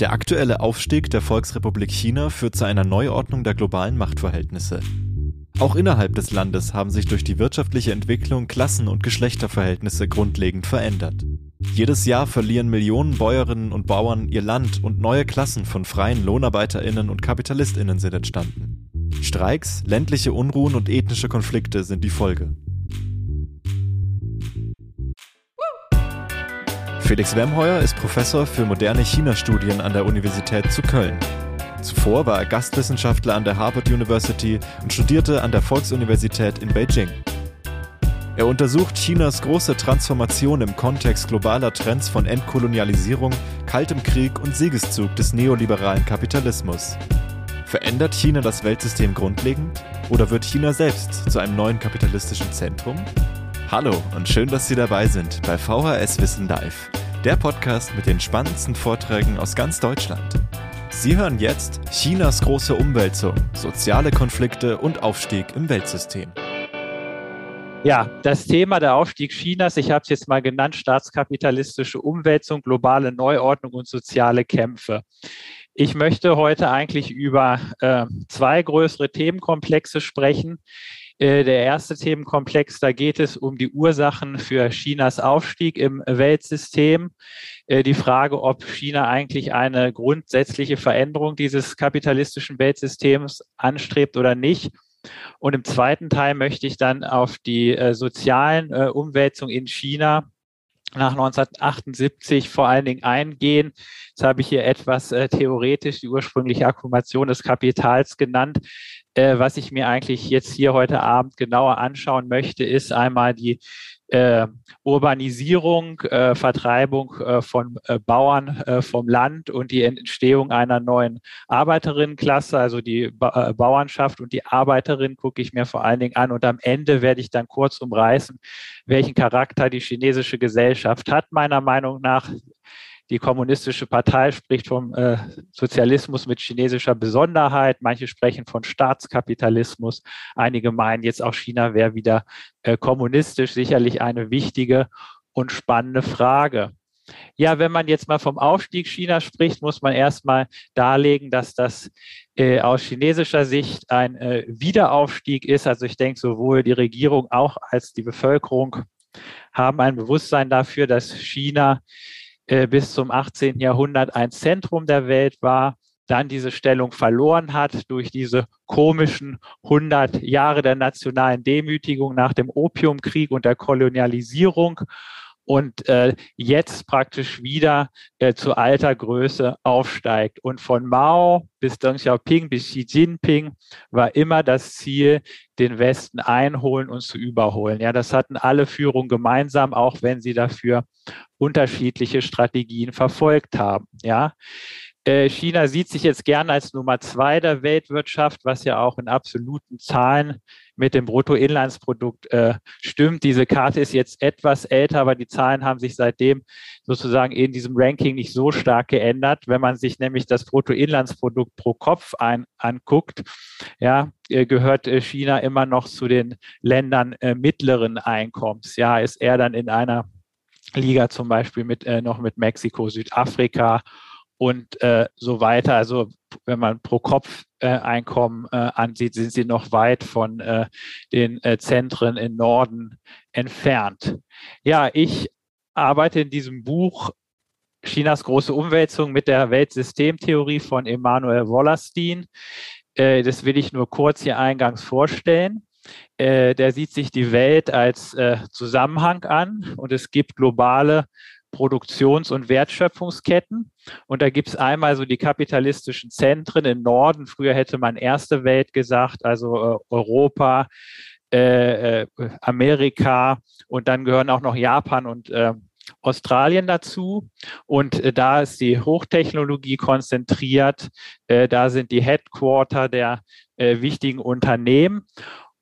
Der aktuelle Aufstieg der Volksrepublik China führt zu einer Neuordnung der globalen Machtverhältnisse. Auch innerhalb des Landes haben sich durch die wirtschaftliche Entwicklung Klassen- und Geschlechterverhältnisse grundlegend verändert. Jedes Jahr verlieren Millionen Bäuerinnen und Bauern ihr Land und neue Klassen von freien Lohnarbeiterinnen und Kapitalistinnen sind entstanden. Streiks, ländliche Unruhen und ethnische Konflikte sind die Folge. Felix Wemheuer ist Professor für moderne China-Studien an der Universität zu Köln. Zuvor war er Gastwissenschaftler an der Harvard University und studierte an der Volksuniversität in Beijing. Er untersucht Chinas große Transformation im Kontext globaler Trends von Entkolonialisierung, Kaltem Krieg und Siegeszug des neoliberalen Kapitalismus. Verändert China das Weltsystem grundlegend oder wird China selbst zu einem neuen kapitalistischen Zentrum? Hallo und schön, dass Sie dabei sind bei VHS Wissen Live, der Podcast mit den spannendsten Vorträgen aus ganz Deutschland. Sie hören jetzt Chinas große Umwälzung, soziale Konflikte und Aufstieg im Weltsystem. Ja, das Thema der Aufstieg Chinas, ich habe es jetzt mal genannt, staatskapitalistische Umwälzung, globale Neuordnung und soziale Kämpfe. Ich möchte heute eigentlich über äh, zwei größere Themenkomplexe sprechen. Äh, der erste Themenkomplex, da geht es um die Ursachen für Chinas Aufstieg im Weltsystem. Äh, die Frage, ob China eigentlich eine grundsätzliche Veränderung dieses kapitalistischen Weltsystems anstrebt oder nicht. Und im zweiten Teil möchte ich dann auf die äh, sozialen Umwälzungen in China nach 1978 vor allen Dingen eingehen. Jetzt habe ich hier etwas äh, theoretisch die ursprüngliche Akkumulation des Kapitals genannt. Äh, was ich mir eigentlich jetzt hier heute Abend genauer anschauen möchte, ist einmal die äh, Urbanisierung, äh, Vertreibung äh, von äh, Bauern äh, vom Land und die Entstehung einer neuen Arbeiterinnenklasse, also die ba äh, Bauernschaft und die Arbeiterinnen gucke ich mir vor allen Dingen an. Und am Ende werde ich dann kurz umreißen, welchen Charakter die chinesische Gesellschaft hat, meiner Meinung nach. Die kommunistische Partei spricht vom äh, Sozialismus mit chinesischer Besonderheit. Manche sprechen von Staatskapitalismus. Einige meinen jetzt auch China wäre wieder äh, kommunistisch. Sicherlich eine wichtige und spannende Frage. Ja, wenn man jetzt mal vom Aufstieg Chinas spricht, muss man erstmal darlegen, dass das äh, aus chinesischer Sicht ein äh, Wiederaufstieg ist. Also ich denke, sowohl die Regierung auch als die Bevölkerung haben ein Bewusstsein dafür, dass China äh, bis zum 18. Jahrhundert ein Zentrum der Welt war, dann diese Stellung verloren hat durch diese komischen 100 Jahre der nationalen Demütigung nach dem Opiumkrieg und der Kolonialisierung und äh, jetzt praktisch wieder äh, zu alter Größe aufsteigt. Und von Mao bis Deng Xiaoping bis Xi Jinping war immer das Ziel, den Westen einholen und zu überholen. Ja, das hatten alle Führungen gemeinsam, auch wenn sie dafür unterschiedliche Strategien verfolgt haben. Ja, China sieht sich jetzt gerne als Nummer zwei der Weltwirtschaft, was ja auch in absoluten Zahlen mit dem Bruttoinlandsprodukt äh, stimmt. Diese Karte ist jetzt etwas älter, aber die Zahlen haben sich seitdem sozusagen in diesem Ranking nicht so stark geändert. Wenn man sich nämlich das Bruttoinlandsprodukt pro Kopf ein, anguckt, ja, äh, gehört äh, China immer noch zu den Ländern äh, mittleren Einkommens. Ja, ist er dann in einer Liga zum Beispiel mit äh, noch mit Mexiko, Südafrika und äh, so weiter. Also wenn man pro Kopf äh, Einkommen äh, ansieht, sind sie noch weit von äh, den äh, Zentren im Norden entfernt. Ja, ich arbeite in diesem Buch Chinas große Umwälzung mit der Weltsystemtheorie von Emanuel Wallerstein. Äh, das will ich nur kurz hier eingangs vorstellen. Der sieht sich die Welt als Zusammenhang an und es gibt globale Produktions- und Wertschöpfungsketten. Und da gibt es einmal so die kapitalistischen Zentren im Norden. Früher hätte man erste Welt gesagt, also äh, Europa, äh, äh, Amerika und dann gehören auch noch Japan und äh, Australien dazu. Und äh, da ist die Hochtechnologie konzentriert. Äh, da sind die Headquarter der wichtigen Unternehmen.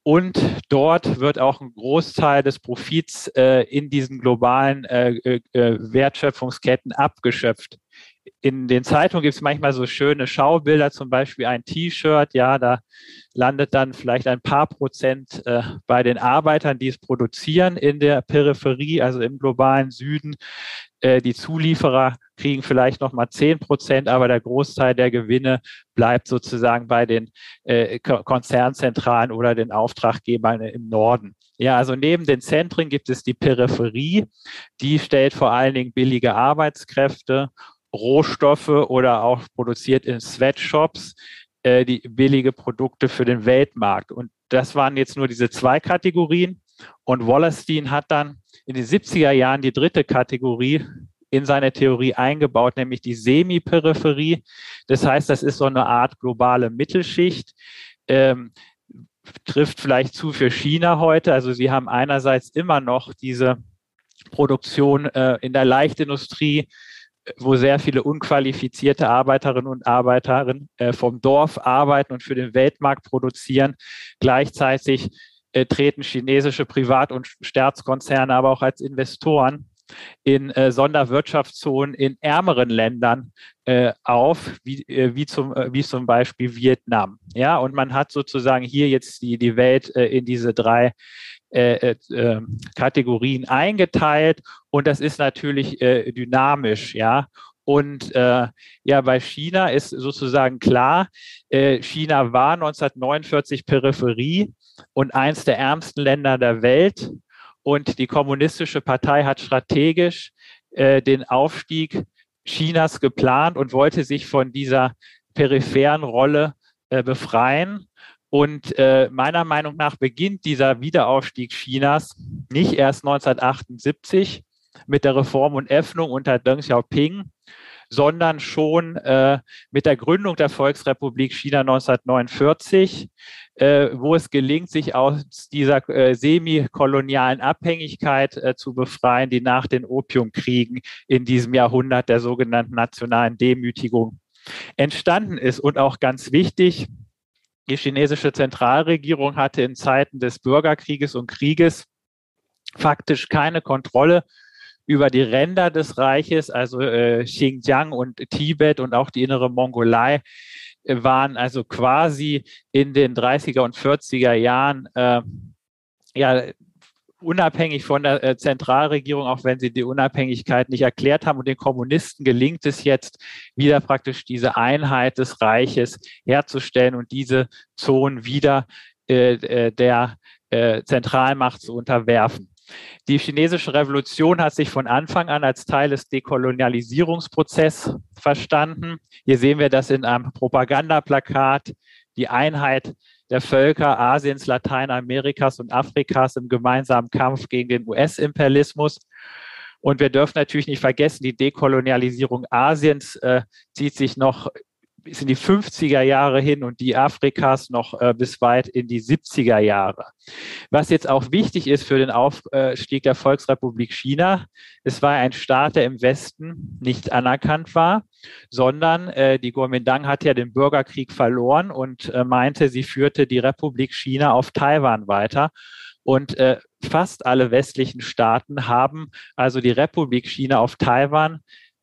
Und dort wird auch ein Großteil des Profits äh, in diesen globalen äh, äh, äh, Wertschöpfungsketten abgeschöpft. In den Zeitungen gibt es manchmal so schöne Schaubilder, zum Beispiel ein T-Shirt, ja, da landet dann vielleicht ein paar Prozent äh, bei den Arbeitern, die es produzieren in der Peripherie, also im globalen Süden. Äh, die Zulieferer kriegen vielleicht noch mal 10 Prozent, aber der Großteil der Gewinne bleibt sozusagen bei den äh, Konzernzentralen oder den Auftraggebern im Norden. Ja, also neben den Zentren gibt es die Peripherie. Die stellt vor allen Dingen billige Arbeitskräfte, Rohstoffe oder auch produziert in Sweatshops äh, die billige Produkte für den Weltmarkt. Und das waren jetzt nur diese zwei Kategorien. Und Wallerstein hat dann in den 70er Jahren die dritte Kategorie in seine Theorie eingebaut, nämlich die Semi-Peripherie. Das heißt, das ist so eine Art globale Mittelschicht. Ähm, trifft vielleicht zu für China heute. Also sie haben einerseits immer noch diese Produktion äh, in der Leichtindustrie, wo sehr viele unqualifizierte Arbeiterinnen und Arbeiter äh, vom Dorf arbeiten und für den Weltmarkt produzieren. Gleichzeitig äh, treten chinesische Privat- und Staatskonzerne aber auch als Investoren in äh, Sonderwirtschaftszonen in ärmeren Ländern äh, auf, wie, äh, wie, zum, äh, wie zum Beispiel Vietnam. Ja, und man hat sozusagen hier jetzt die, die Welt äh, in diese drei äh, ähm, Kategorien eingeteilt und das ist natürlich dynamisch, ja. Und äh, ja, bei China ist sozusagen klar, äh, China war 1949 Peripherie und eins der ärmsten Länder der Welt. Und die Kommunistische Partei hat strategisch äh, den Aufstieg Chinas geplant und wollte sich von dieser peripheren Rolle äh, befreien. Und äh, meiner Meinung nach beginnt dieser Wiederaufstieg Chinas nicht erst 1978 mit der Reform und Öffnung unter Deng Xiaoping, sondern schon äh, mit der Gründung der Volksrepublik China 1949 äh, wo es gelingt, sich aus dieser äh, semikolonialen Abhängigkeit äh, zu befreien, die nach den Opiumkriegen in diesem Jahrhundert der sogenannten nationalen Demütigung entstanden ist. Und auch ganz wichtig, die chinesische Zentralregierung hatte in Zeiten des Bürgerkrieges und Krieges faktisch keine Kontrolle über die Ränder des Reiches, also äh, Xinjiang und Tibet und auch die innere Mongolei waren also quasi in den 30er und 40er Jahren äh, ja unabhängig von der äh, Zentralregierung, auch wenn sie die Unabhängigkeit nicht erklärt haben. Und den Kommunisten gelingt es jetzt, wieder praktisch diese Einheit des Reiches herzustellen und diese Zonen wieder äh, äh der äh, Zentralmacht zu unterwerfen. Die chinesische Revolution hat sich von Anfang an als Teil des Dekolonialisierungsprozesses verstanden. Hier sehen wir das in einem Propagandaplakat, die Einheit der Völker Asiens, Lateinamerikas und Afrikas im gemeinsamen Kampf gegen den US-Imperialismus. Und wir dürfen natürlich nicht vergessen, die Dekolonialisierung Asiens äh, zieht sich noch bis in die 50er Jahre hin und die Afrikas noch äh, bis weit in die 70er Jahre. Was jetzt auch wichtig ist für den Aufstieg der Volksrepublik China, es war ein Staat, der im Westen nicht anerkannt war, sondern äh, die Kuomintang hat ja den Bürgerkrieg verloren und äh, meinte, sie führte die Republik China auf Taiwan weiter. Und äh, fast alle westlichen Staaten haben also die Republik China auf Taiwan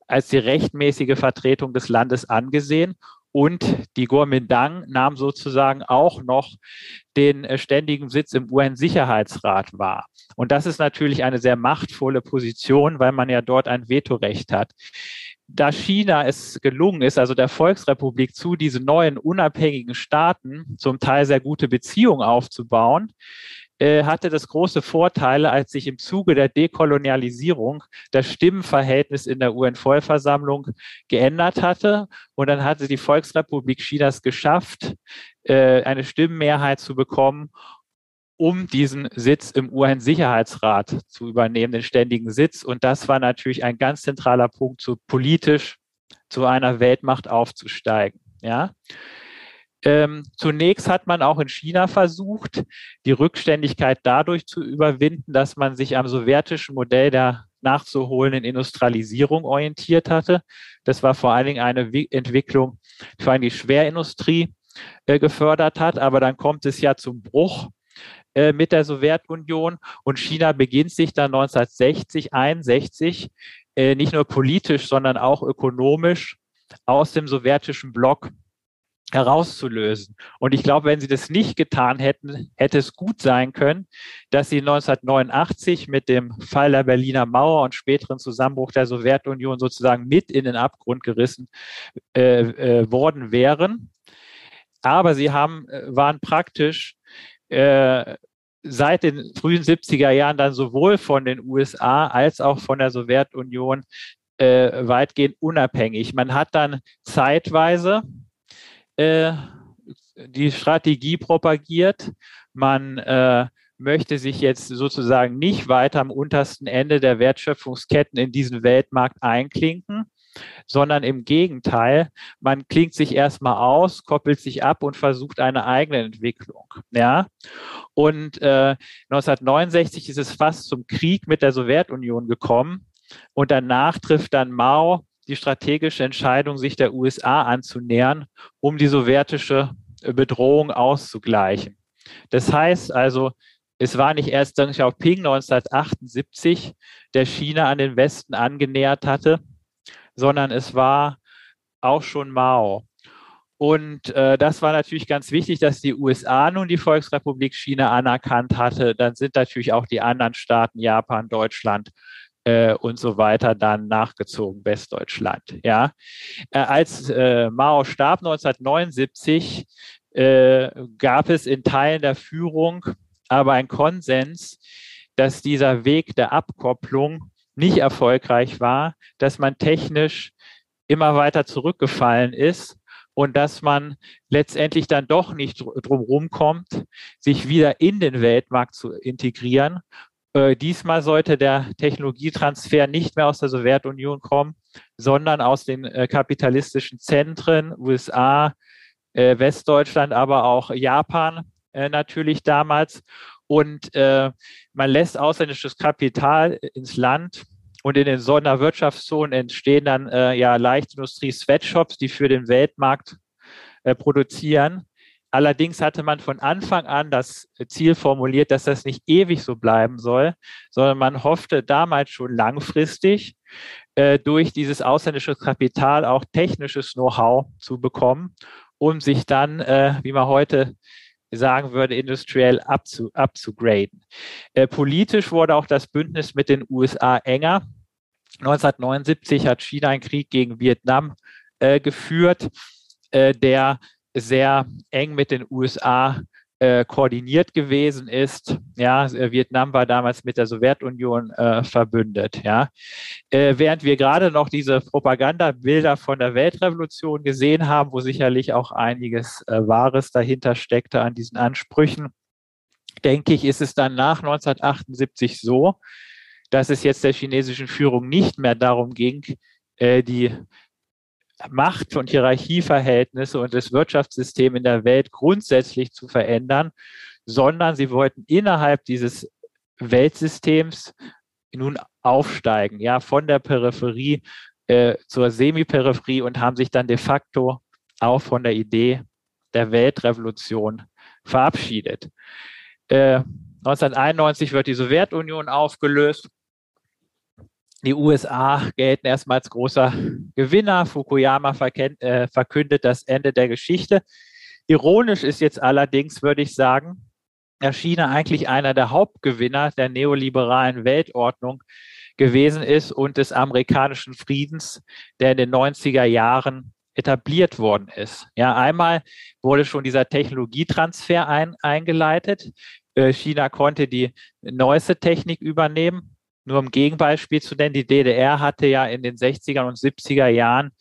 als die rechtmäßige Vertretung des Landes angesehen. Und die Kuomintang nahm sozusagen auch noch den äh, ständigen Sitz im UN-Sicherheitsrat wahr. Und das ist natürlich eine sehr machtvolle Position, weil man ja dort ein Vetorecht hat da China es gelungen ist, also der Volksrepublik zu diesen neuen unabhängigen Staaten zum Teil sehr gute Beziehungen aufzubauen, hatte das große Vorteile, als sich im Zuge der Dekolonialisierung das Stimmenverhältnis in der UN-Vollversammlung geändert hatte. Und dann hatte die Volksrepublik Chinas geschafft, äh, eine Stimmenmehrheit zu bekommen, um diesen Sitz im UN-Sicherheitsrat zu übernehmen, den ständigen Sitz. Und das war natürlich ein ganz zentraler Punkt, so politisch zu einer Weltmacht aufzusteigen. Ja. Ähm, zunächst hat man auch in China versucht, die Rückständigkeit dadurch zu überwinden, dass man sich am sowjetischen Modell der nachzuholenden Industrialisierung orientiert hatte. Das war vor allen Dingen eine Entwicklung, die vor allem die Schwerindustrie äh, gefördert hat. Aber dann kommt es ja zum Bruch äh, mit der Sowjetunion und China beginnt sich dann 1960, 61 äh, nicht nur politisch, sondern auch ökonomisch aus dem sowjetischen Block herauszulösen. Und ich glaube, wenn sie das nicht getan hätten, hätte es gut sein können, dass sie 1989 mit dem Fall der Berliner Mauer und späteren Zusammenbruch der Sowjetunion sozusagen mit in den Abgrund gerissen äh, äh, worden wären. Aber sie haben, äh, waren praktisch äh, seit den frühen 70er Jahren dann sowohl von den USA als auch von der Sowjetunion äh, weitgehend unabhängig. Man hat dann zeitweise äh, die Strategie propagiert. Man äh, möchte sich jetzt sozusagen nicht weiter am untersten Ende der Wertschöpfungsketten in diesen Weltmarkt einklinken, sondern im Gegenteil, man klingt sich erstmal aus, koppelt sich ab und versucht eine eigene Entwicklung. Ja? Und äh, 1969 ist es fast zum Krieg mit der Sowjetunion gekommen und danach trifft dann Mao die strategische Entscheidung, sich der USA anzunähern, um die sowjetische Bedrohung auszugleichen. Das heißt also, es war nicht erst Deng Xiaoping 1978, der China an den Westen angenähert hatte, sondern es war auch schon Mao. Und äh, das war natürlich ganz wichtig, dass die USA nun die Volksrepublik China anerkannt hatte. Dann sind natürlich auch die anderen Staaten, Japan, Deutschland, äh, und so weiter dann nachgezogen, Westdeutschland. Ja. Äh, als äh, Mao starb 1979, äh, gab es in Teilen der Führung aber ein Konsens, dass dieser Weg der Abkopplung nicht erfolgreich war, dass man technisch immer weiter zurückgefallen ist und dass man letztendlich dann doch nicht drum kommt, sich wieder in den Weltmarkt zu integrieren äh, diesmal sollte der Technologietransfer nicht mehr aus der Sowjetunion kommen, sondern aus den äh, kapitalistischen Zentren, USA, äh, Westdeutschland, aber auch Japan äh, natürlich damals. Und äh, man lässt ausländisches Kapital ins Land. Und in den Sonderwirtschaftszonen entstehen dann ja Leichtindustrie-Sweatshops, die für den Weltmarkt produzieren. Allerdings hatte man von Anfang an das Ziel formuliert, dass das nicht ewig so bleiben soll, sondern man hoffte damals schon langfristig äh, durch dieses ausländische Kapital auch technisches Know-how zu bekommen, um sich dann, äh, wie man heute sagen würde, industriell abzu, abzugraden. Äh, politisch wurde auch das Bündnis mit den USA enger. 1979 hat China einen Krieg gegen Vietnam äh, geführt, äh, der sehr eng mit den USA äh, koordiniert gewesen ist. Ja, äh, Vietnam war damals mit der Sowjetunion äh, verbündet. Ja, äh, während wir gerade noch diese Propagandabilder von der Weltrevolution gesehen haben, wo sicherlich auch einiges äh, Wahres dahinter steckte an diesen Ansprüchen, denke ich, ist es dann nach 1978 so, dass es jetzt der chinesischen Führung nicht mehr darum ging, die Macht- und Hierarchieverhältnisse und das Wirtschaftssystem in der Welt grundsätzlich zu verändern, sondern sie wollten innerhalb dieses Weltsystems nun aufsteigen, ja, von der Peripherie äh, zur Semiperipherie und haben sich dann de facto auch von der Idee der Weltrevolution verabschiedet. Äh, 1991 wird die Sowjetunion aufgelöst die USA gelten erstmal als großer Gewinner. Fukuyama äh, verkündet das Ende der Geschichte. Ironisch ist jetzt allerdings, würde ich sagen, dass China eigentlich einer der Hauptgewinner der neoliberalen Weltordnung gewesen ist und des amerikanischen Friedens, der in den 90er Jahren etabliert worden ist. Ja, einmal wurde schon dieser Technologietransfer ein, eingeleitet. Äh, China konnte die neueste Technik übernehmen. Nur um Gegenbeispiel zu nennen, die DDR hatte ja in den 60er und 70er Jahren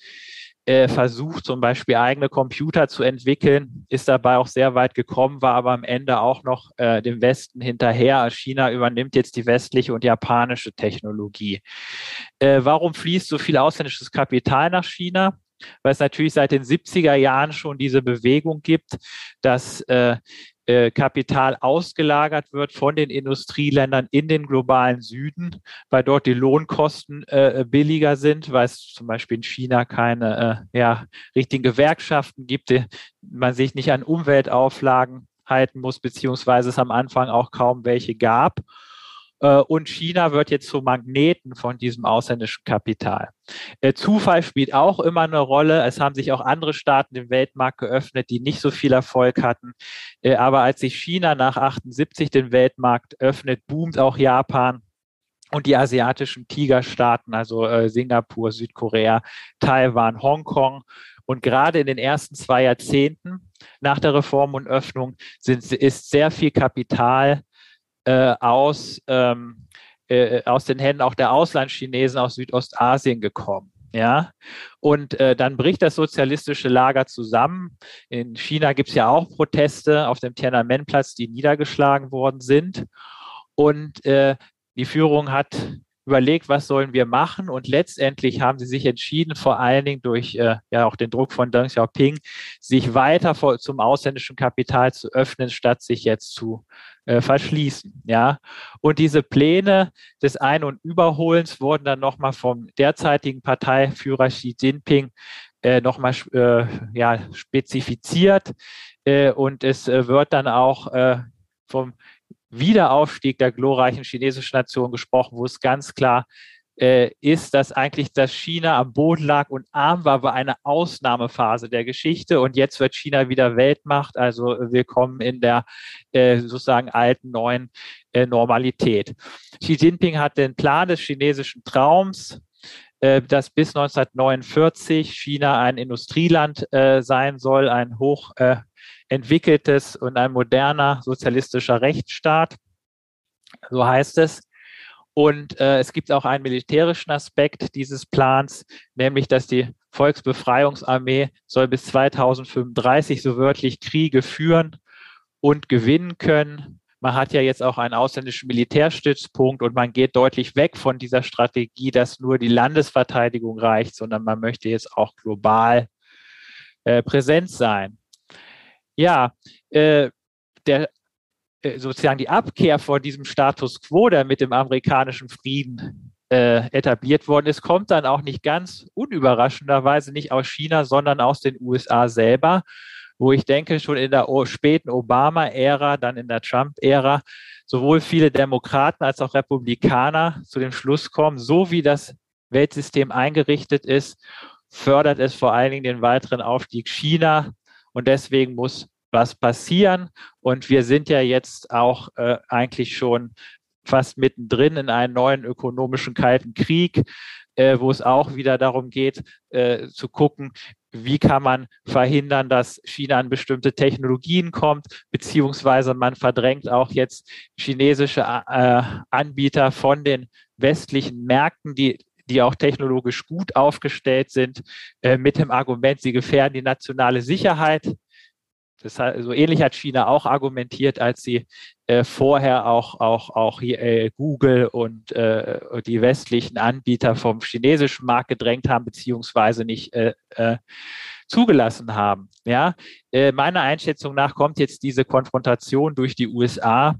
äh, versucht, zum Beispiel eigene Computer zu entwickeln, ist dabei auch sehr weit gekommen, war aber am Ende auch noch äh, dem Westen hinterher. China übernimmt jetzt die westliche und japanische Technologie. Äh, warum fließt so viel ausländisches Kapital nach China? weil es natürlich seit den 70er Jahren schon diese Bewegung gibt, dass äh, Kapital ausgelagert wird von den Industrieländern in den globalen Süden, weil dort die Lohnkosten äh, billiger sind, weil es zum Beispiel in China keine äh, ja, richtigen Gewerkschaften gibt, die, man sich nicht an Umweltauflagen halten muss, beziehungsweise es am Anfang auch kaum welche gab. Äh, und China wird jetzt zum Magneten von diesem ausländischen Kapital. Äh, Zufall spielt auch immer eine Rolle. Es haben sich auch andere Staaten den Weltmarkt geöffnet, die nicht so viel Erfolg hatten. Äh, aber als sich China nach 78 den Weltmarkt öffnet, boomt auch Japan und die asiatischen Tigerstaaten, also Singapur, Südkorea, Taiwan, Hongkong. Und gerade in den ersten zwei Jahrzehnten nach der Reform und Öffnung sind, ist sehr viel Kapital äh, aus, ähm, äh, aus den Händen auch der Auslandschinesen aus Südostasien gekommen. Ja, und äh, dann bricht das sozialistische Lager zusammen. In China gibt es ja auch Proteste auf dem Tiananmen-Platz, die niedergeschlagen worden sind. Und äh, die Führung hat überlegt, was sollen wir machen und letztendlich haben sie sich entschieden, vor allen Dingen durch äh, ja auch den Druck von Deng Xiaoping, sich weiter vor, zum ausländischen Kapital zu öffnen, statt sich jetzt zu äh, verschließen. Ja, und diese Pläne des Ein- und Überholens wurden dann nochmal vom derzeitigen Parteiführer Xi Jinping äh, nochmal äh, ja, spezifiziert äh, und es äh, wird dann auch vom Wiederaufstieg der glorreichen chinesischen Nation gesprochen, wo es ganz klar äh, ist, dass eigentlich das China am Boden lag und arm war, war eine Ausnahmephase der Geschichte und jetzt wird China wieder Weltmacht. Also willkommen in der äh, sozusagen alten neuen äh, Normalität. Xi Jinping hat den Plan des chinesischen Traums äh, dass bis 1949 China ein Industrieland äh, sein soll, ein hoch äh, entwickeltes und ein moderner sozialistischer Rechtsstaat. So heißt es. Und äh, es gibt auch einen militärischen Aspekt dieses Plans, nämlich dass die Volksbefreiungsarmee soll bis 2035 so wörtlich Kriege führen und gewinnen können. Man hat ja jetzt auch einen ausländischen Militärstützpunkt und man geht deutlich weg von dieser Strategie, dass nur die Landesverteidigung reicht, sondern man möchte jetzt auch global äh, präsent sein ja, äh, der sozusagen die Abkehr vor diesem Status quo, der mit dem amerikanischen Frieden äh, etabliert worden ist, kommt dann auch nicht ganz unüberraschenderweise nicht aus China, sondern aus den USA selber, wo ich denke, schon in der späten Obama-Ära, dann in der Trump-Ära, sowohl viele Demokraten als auch Republikaner zu dem Schluss kommen, so wie das Weltsystem eingerichtet ist, fördert es vor allen Dingen den weiteren Aufstieg China und deswegen muss was passieren. Und wir sind ja jetzt auch äh, eigentlich schon fast mittendrin in einen neuen ökonomischen Kalten Krieg, äh, wo es auch wieder darum geht, äh, zu gucken, wie kann man verhindern, dass China an bestimmte Technologien kommt, beziehungsweise man verdrängt auch jetzt chinesische äh, Anbieter von den westlichen Märkten, die die auch technologisch gut aufgestellt sind, äh, mit dem Argument, sie gefährden die nationale Sicherheit. Das heißt, so ähnlich hat China auch argumentiert, als sie äh, vorher auch, auch, auch hier, äh, Google und äh, die westlichen Anbieter vom chinesischen Markt gedrängt haben, beziehungsweise nicht äh, äh, zugelassen haben. Ja, äh, meiner Einschätzung nach kommt jetzt diese Konfrontation durch die USA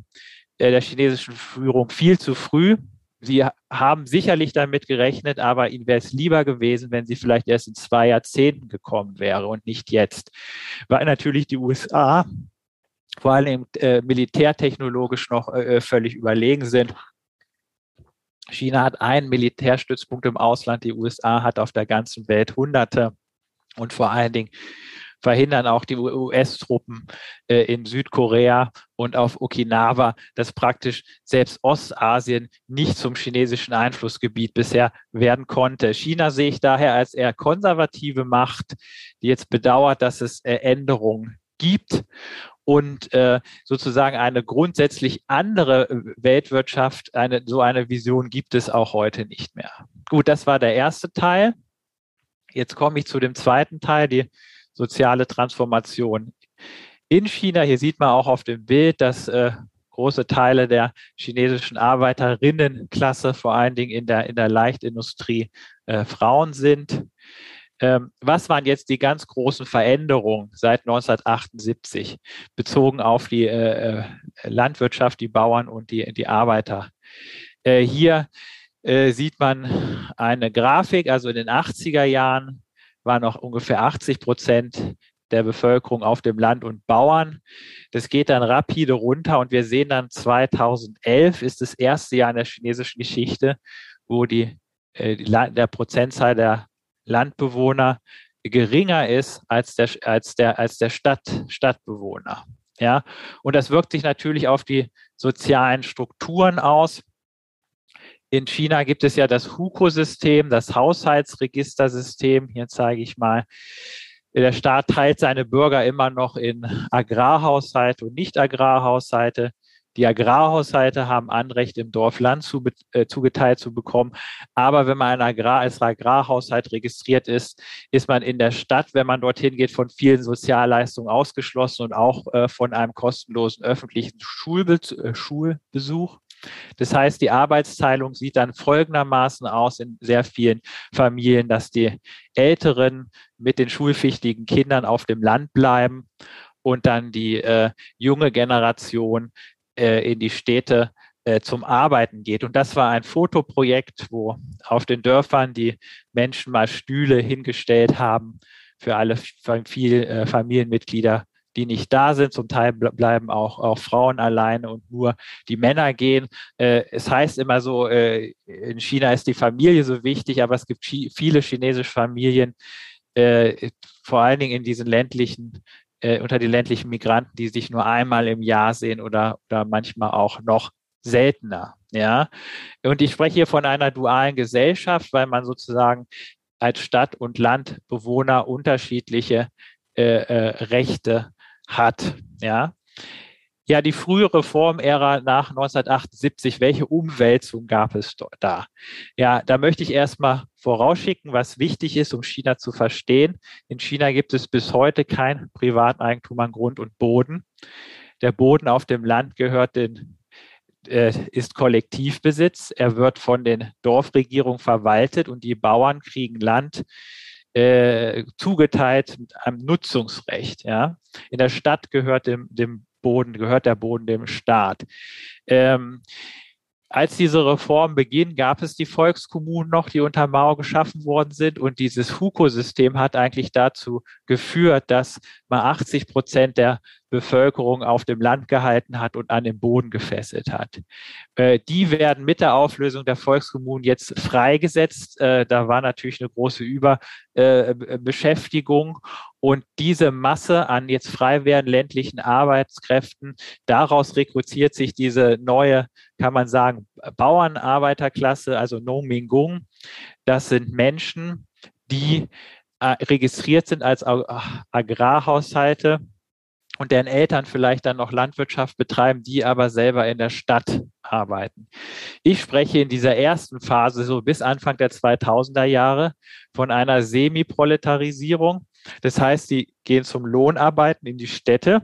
der chinesischen Führung viel zu früh. Sie haben sicherlich damit gerechnet, aber ihnen wäre es lieber gewesen, wenn sie vielleicht erst in zwei Jahrzehnten gekommen wäre und nicht jetzt. Weil natürlich die USA vor allem äh, militärtechnologisch noch äh, völlig überlegen sind. China hat einen Militärstützpunkt im Ausland, die USA hat auf der ganzen Welt Hunderte und vor allen Dingen verhindern auch die US-Truppen äh, in Südkorea und auf Okinawa, dass praktisch selbst Ostasien nicht zum chinesischen Einflussgebiet bisher werden konnte. China sehe ich daher als eher konservative Macht, die jetzt bedauert, dass es äh, Änderungen gibt und äh, sozusagen eine grundsätzlich andere Weltwirtschaft, eine, so eine Vision gibt es auch heute nicht mehr. Gut, das war der erste Teil. Jetzt komme ich zu dem zweiten Teil, die soziale Transformation in China. Hier sieht man auch auf dem Bild, dass äh, große Teile der chinesischen Arbeiterinnenklasse, vor allen Dingen in der, in der Leichtindustrie, äh, Frauen sind. Ähm, was waren jetzt die ganz großen Veränderungen seit 1978 bezogen auf die äh, äh, Landwirtschaft, die Bauern und die, die Arbeiter? Äh, hier äh, sieht man eine Grafik, also in den 80er Jahren war noch ungefähr 80 Prozent der Bevölkerung auf dem Land und Bauern. Das geht dann rapide runter und wir sehen dann 2011 ist das erste Jahr in der chinesischen Geschichte, wo die, äh, die der Prozentzahl der Landbewohner geringer ist als der, als der, als der Stadt, Stadtbewohner. Ja, und das wirkt sich natürlich auf die sozialen Strukturen aus. In China gibt es ja das HUKO-System, das Haushaltsregistersystem. Hier zeige ich mal. Der Staat teilt seine Bürger immer noch in Agrarhaushalte und Nicht-Agrarhaushalte. Die Agrarhaushalte haben Anrecht, im Dorf Land zu, äh, zugeteilt zu bekommen. Aber wenn man ein Agrar als Agrarhaushalt registriert ist, ist man in der Stadt, wenn man dorthin geht, von vielen Sozialleistungen ausgeschlossen und auch äh, von einem kostenlosen öffentlichen Schulbe äh, Schulbesuch. Das heißt, die Arbeitsteilung sieht dann folgendermaßen aus in sehr vielen Familien, dass die Älteren mit den schulpflichtigen Kindern auf dem Land bleiben und dann die äh, junge Generation äh, in die Städte äh, zum Arbeiten geht. Und das war ein Fotoprojekt, wo auf den Dörfern die Menschen mal Stühle hingestellt haben für alle äh, Familienmitglieder, die nicht da sind. Zum Teil bleiben auch, auch Frauen alleine und nur die Männer gehen. Äh, es heißt immer so, äh, in China ist die Familie so wichtig, aber es gibt viele chinesische Familien, äh, vor allen Dingen in diesen ländlichen äh, unter die ländlichen Migranten, die sich nur einmal im Jahr sehen oder, oder manchmal auch noch seltener. Ja, und ich spreche hier von einer dualen Gesellschaft, weil man sozusagen als Stadt- und Landbewohner unterschiedliche äh, äh, Rechte hat. Ja, ja, die frühe Reformära nach 1978, welche Umwälzung gab es da? Ja, da möchte ich erstmal vorausschicken, was wichtig ist, um China zu verstehen. In China gibt es bis heute kein Privateigentum an Grund und Boden. Der Boden auf dem Land gehört den äh, ist Kollektivbesitz. Er wird von den Dorfregierungen verwaltet und die Bauern kriegen Land äh, zugeteilt mit einem Nutzungsrecht. Ja. In der Stadt gehört dem, dem Boden, gehört der Boden dem Staat. Ähm, als diese Reform beginnt, gab es die Volkskommunen noch, die unter Mao geschaffen worden sind. Und dieses Huko-System hat eigentlich dazu geführt, dass mal 80 Prozent der Bevölkerung auf dem Land gehalten hat und an den Boden gefesselt hat. Äh, die werden mit der Auflösung der Volkskommunen jetzt freigesetzt. Äh, da war natürlich eine große Überbeschäftigung. Äh, und diese Masse an jetzt frei werdenden ländlichen Arbeitskräften, daraus rekrutiert sich diese neue, kann man sagen, Bauernarbeiterklasse, also Nongmingung. Das sind Menschen, die registriert sind als Agrarhaushalte und deren Eltern vielleicht dann noch Landwirtschaft betreiben, die aber selber in der Stadt arbeiten. Ich spreche in dieser ersten Phase so bis Anfang der 2000er Jahre von einer Semiproletarisierung. Das heißt, die gehen zum Lohnarbeiten in die Städte.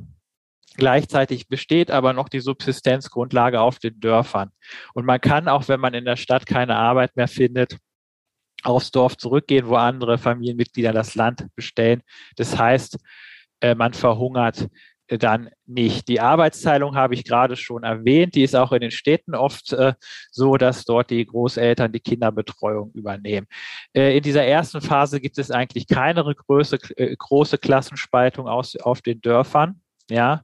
Gleichzeitig besteht aber noch die Subsistenzgrundlage auf den Dörfern. Und man kann auch, wenn man in der Stadt keine Arbeit mehr findet, aufs Dorf zurückgehen, wo andere Familienmitglieder das Land bestellen. Das heißt, man verhungert äh, dann nicht. Die Arbeitsteilung habe ich gerade schon erwähnt. Die ist auch in den Städten oft äh, so, dass dort die Großeltern die Kinderbetreuung übernehmen. Äh, in dieser ersten Phase gibt es eigentlich keine große, äh, große Klassenspaltung aus, auf den Dörfern. Ja.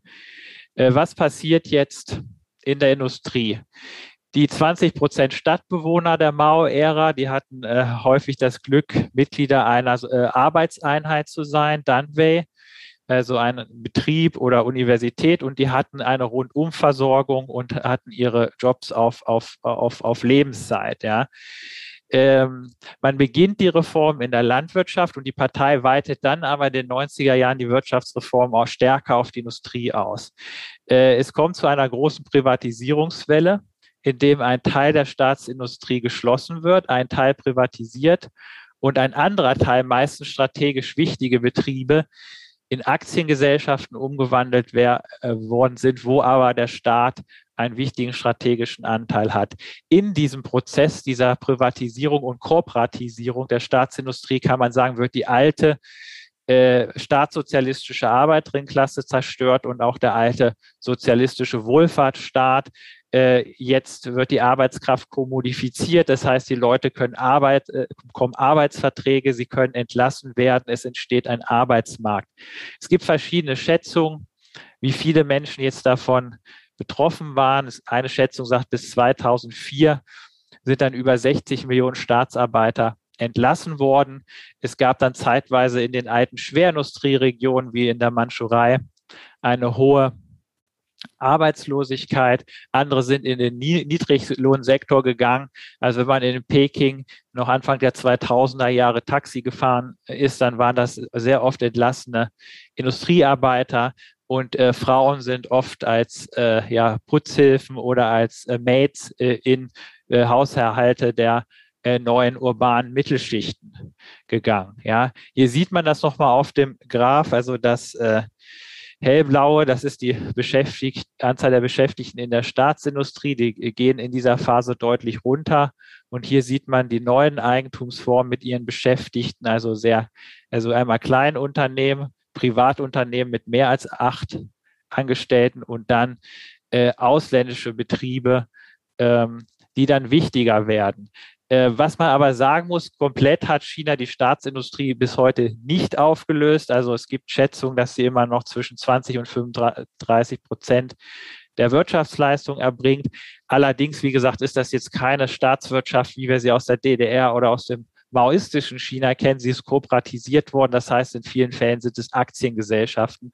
Äh, was passiert jetzt in der Industrie? Die 20 Prozent Stadtbewohner der Mao-Ära, die hatten häufig das Glück, Mitglieder einer Arbeitseinheit zu sein, Danwei äh, so einen Betrieb oder Universität und die hatten eine Rundumversorgung und hatten ihre Jobs auf, auf, auf, auf Lebenszeit. Ja. Ähm, man beginnt die Reform in der Landwirtschaft und die Partei weitet dann aber in den 90er Jahren die Wirtschaftsreform auch stärker auf die Industrie aus. Äh, es kommt zu einer großen Privatisierungswelle, in dem ein Teil der Staatsindustrie geschlossen wird, ein Teil privatisiert und ein anderer Teil, meistens strategisch wichtige Betriebe, in Aktiengesellschaften umgewandelt wär, äh, worden sind, wo aber der Staat einen wichtigen strategischen Anteil hat. In diesem Prozess dieser Privatisierung und Kooperatisierung der Staatsindustrie kann man sagen, wird die alte äh, staatssozialistische Arbeiterinklasse zerstört und auch der alte sozialistische Wohlfahrtsstaat. Äh, jetzt wird die Arbeitskraft kommodifiziert, das heißt, die Leute können Arbeit, äh, bekommen Arbeitsverträge, sie können entlassen werden, es entsteht ein Arbeitsmarkt. Es gibt verschiedene Schätzungen, wie viele Menschen jetzt davon betroffen waren. Eine Schätzung sagt, bis 2004 sind dann über 60 Millionen Staatsarbeiter entlassen worden. Es gab dann zeitweise in den alten Schwerindustrieregionen wie in der Mandschurei eine hohe Arbeitslosigkeit. Andere sind in den Niedriglohnsektor gegangen. Also wenn man in Peking noch Anfang der 2000er Jahre Taxi gefahren ist, dann waren das sehr oft entlassene Industriearbeiter und äh, Frauen sind oft als äh, ja, Putzhilfen oder als äh, Maids äh, in äh, Haushalte der äh, neuen urbanen Mittelschichten gegangen. Ja, hier sieht man das nochmal auf dem Graph, also das äh, hellblaue, das ist die Beschäftigt Anzahl der Beschäftigten in der Staatsindustrie, die gehen in dieser Phase deutlich runter. Und hier sieht man die neuen Eigentumsformen mit ihren Beschäftigten, also sehr, also einmal Kleinunternehmen, Privatunternehmen mit mehr als acht Angestellten und dann äh, ausländische Betriebe, ähm, die dann wichtiger werden. Äh, was man aber sagen muss, komplett hat China die Staatsindustrie bis heute nicht aufgelöst. Also es gibt Schätzungen, dass sie immer noch zwischen 20 und 35 Prozent der Wirtschaftsleistung erbringt. Allerdings, wie gesagt, ist das jetzt keine Staatswirtschaft, wie wir sie aus der DDR oder aus dem maoistischen China kennen. Sie ist kooperatisiert worden. Das heißt, in vielen Fällen sind es Aktiengesellschaften,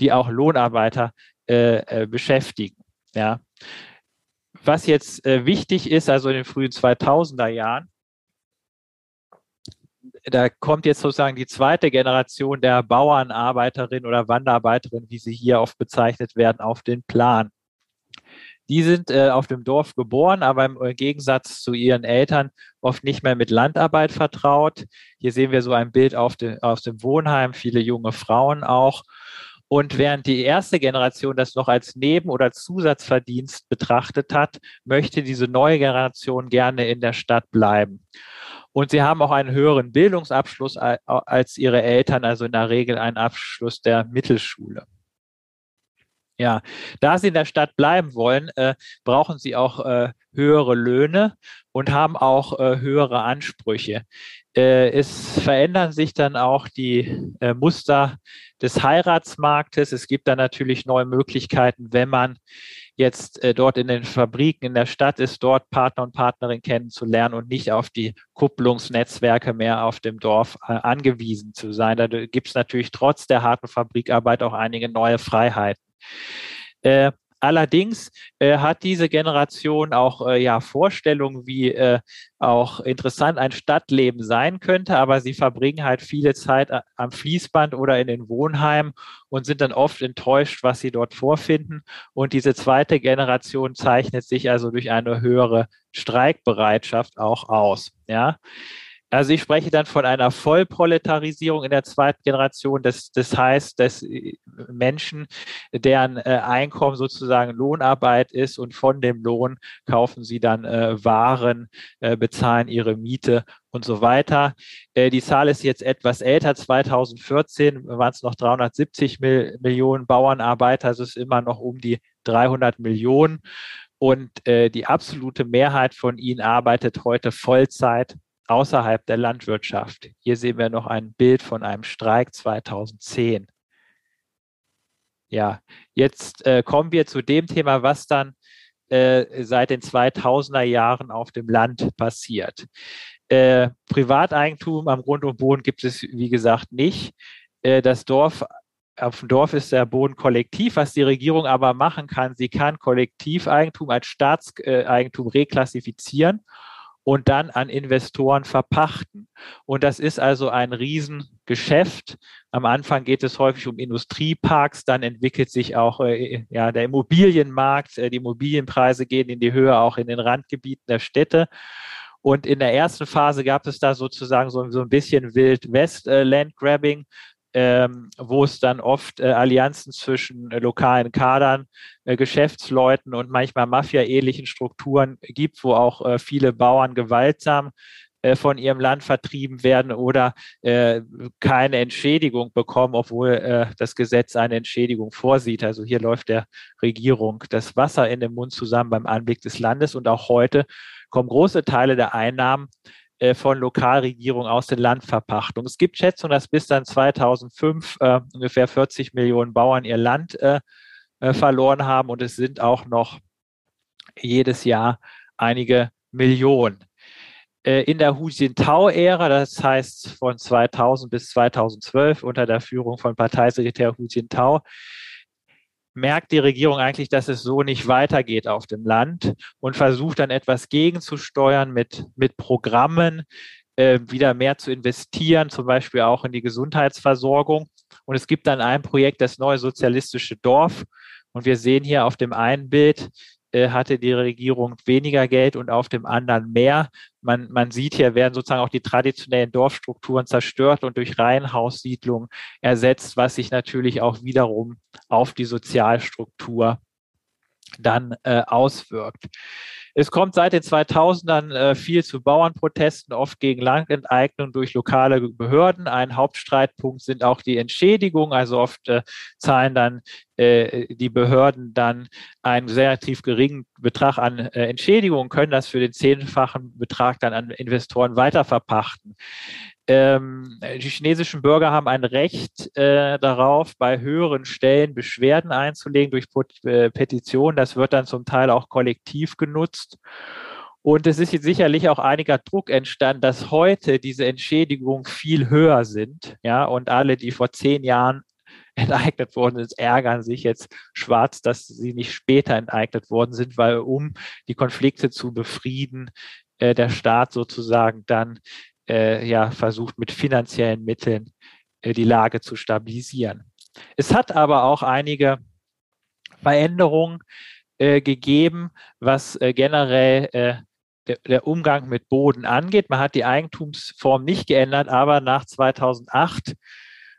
die auch Lohnarbeiter äh, äh, beschäftigen. Ja was jetzt äh, wichtig ist, also in den frühen 2000er Jahren, da kommt jetzt sozusagen die zweite Generation der Bauernarbeiterin oder Wanderarbeiterin, wie sie hier oft bezeichnet werden, auf den Plan. Die sind äh, auf dem Dorf geboren, aber im Gegensatz zu ihren Eltern oft nicht mehr mit Landarbeit vertraut. Hier sehen wir so ein Bild auf de, aus dem Wohnheim, viele junge Frauen auch. Und während die erste Generation das noch als Neben- oder Zusatzverdienst betrachtet hat, möchte diese neue Generation gerne in der Stadt bleiben. Und sie haben auch einen höheren Bildungsabschluss als ihre Eltern, also in der Regel einen Abschluss der Mittelschule. Ja, da sie in der Stadt bleiben wollen, äh, brauchen sie auch äh, höhere Löhne und haben auch äh, höhere Ansprüche. Äh, es verändern sich dann auch die äh, Muster des Heiratsmarktes. Es gibt dann natürlich neue Möglichkeiten, wenn man jetzt äh, dort in den Fabriken in der Stadt ist, dort Partner und Partnerin kennenzulernen und nicht auf die Kupplungsnetzwerke mehr auf dem Dorf angewiesen zu sein. Da gibt es natürlich trotz der harten Fabrikarbeit auch einige neue Freiheiten. Äh, Allerdings äh, hat diese Generation auch äh, ja Vorstellungen, wie äh, auch interessant ein Stadtleben sein könnte, aber sie verbringen halt viele Zeit am Fließband oder in den Wohnheimen und sind dann oft enttäuscht, was sie dort vorfinden. Und diese zweite Generation zeichnet sich also durch eine höhere Streikbereitschaft auch aus. Ja. Also ich spreche dann von einer Vollproletarisierung in der zweiten Generation. Das, das heißt, dass äh, Menschen, deren äh, Einkommen sozusagen Lohnarbeit ist und von dem Lohn kaufen sie dann äh, Waren, bezahlen ihre Miete und so weiter. Die Zahl ist jetzt etwas älter. 2014 waren es noch 370 Mil Millionen Bauernarbeiter. Also es ist immer noch um die 300 Millionen. Und die absolute Mehrheit von ihnen arbeitet heute Vollzeit außerhalb der Landwirtschaft. Hier sehen wir noch ein Bild von einem Streik 2010. Ja, jetzt äh, kommen wir zu dem Thema, was dann äh, seit den 2000er Jahren auf dem Land passiert. Äh, Privateigentum am Grund und Boden gibt es, wie gesagt, nicht. Äh, das Dorf auf dem Dorf ist der Boden kollektiv. Was die Regierung aber machen kann, sie kann Kollektiveigentum als Staatseigentum reklassifizieren und dann an Investoren verpachten. Und das ist also ein Riesengeschäft. Am Anfang geht es häufig um Industrieparks, dann entwickelt sich auch äh, ja, der Immobilienmarkt, äh, die Immobilienpreise gehen in die Höhe, auch in den Randgebieten der Städte. Und in der ersten Phase gab es da sozusagen so, so ein bisschen Wild-West-Landgrabbing. Äh, ähm, wo es dann oft äh, Allianzen zwischen äh, lokalen Kadern, äh, Geschäftsleuten und manchmal Mafia-ähnlichen Strukturen gibt, wo auch äh, viele Bauern gewaltsam äh, von ihrem Land vertrieben werden oder äh, keine Entschädigung bekommen, obwohl das Gesetz eine Entschädigung vorsieht. Also hier läuft der Regierung das Wasser in den Mund zusammen beim Anblick des Landes und auch heute kommen große Teile der Einnahmen äh, von Lokalregierungen aus den Landverpachtungen. Es gibt Schätzungen, dass bis dann 2005 äh, ungefähr 40 Millionen Bauern ihr Land äh, äh, verloren haben und es sind auch noch jedes Jahr einige Millionen. In der Hu Jintao-Ära, das heißt von 2000 bis 2012 unter der Führung von Parteisekretär Hu Jintao, merkt die Regierung eigentlich, dass es so nicht weitergeht auf dem Land und versucht dann etwas gegenzusteuern mit, mit Programmen, äh, wieder mehr zu investieren, zum Beispiel auch in die Gesundheitsversorgung. Und es gibt dann ein Projekt, das neue sozialistische Dorf. Und wir sehen hier auf dem einen Bild, hatte die Regierung weniger Geld und auf dem anderen mehr. Man, man sieht hier, werden sozusagen auch die traditionellen Dorfstrukturen zerstört und durch Reihenhaussiedlungen ersetzt, was sich natürlich auch wiederum auf die Sozialstruktur dann äh, auswirkt. Es kommt seit den 2000ern äh, viel zu Bauernprotesten, oft gegen Landenteignung durch lokale Behörden. Ein Hauptstreitpunkt sind auch die Entschädigungen. Also oft äh, zahlen dann äh, die Behörden dann einen sehr geringen Betrag an äh, Entschädigungen, können das für den zehnfachen Betrag dann an Investoren weiterverpachten ähm, die chinesischen Bürger haben ein Recht äh, darauf, bei höheren Stellen Beschwerden einzulegen durch äh, Petitionen. Das wird dann zum Teil auch kollektiv genutzt. Und es ist jetzt sicherlich auch einiger Druck entstanden, dass heute diese Entschädigungen viel höher sind. Ja, und alle, die vor zehn Jahren enteignet worden sind, ärgern sich jetzt schwarz, dass sie nicht später enteignet worden sind, weil um die Konflikte zu befrieden, äh, der Staat sozusagen dann äh, ja, versucht mit finanziellen Mitteln äh, die Lage zu stabilisieren. Es hat aber auch einige Veränderungen äh, gegeben, was äh, generell äh, der, der, Umgang mit Boden angeht. Man hat die Eigentumsform nicht geändert, aber nach 2008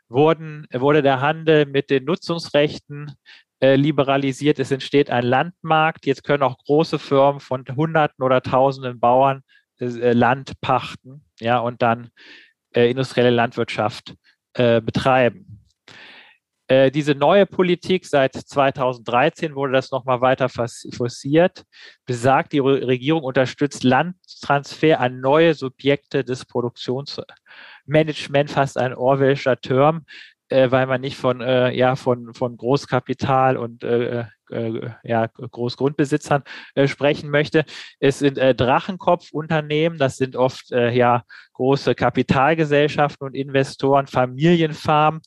wurden, wurde der Handel mit den Nutzungsrechten äh, liberalisiert. Es entsteht ein Landmarkt. Jetzt können auch große Firmen von Hunderten oder Tausenden Bauern Land pachten, ja, und dann äh, industrielle Landwirtschaft äh, betreiben. Äh, diese neue Politik seit 2013 wurde das nochmal weiter forciert, besagt, die Regierung unterstützt Landtransfer an neue Subjekte des Produktionsmanagements, fast ein Orwellscher Term, äh, weil man nicht von, äh, ja, von, von Großkapital und äh, äh, ja, Großgrundbesitzern äh, sprechen möchte. Es sind äh, Drachenkopfunternehmen, das sind oft äh, ja große Kapitalgesellschaften und Investoren, Familienfarmen,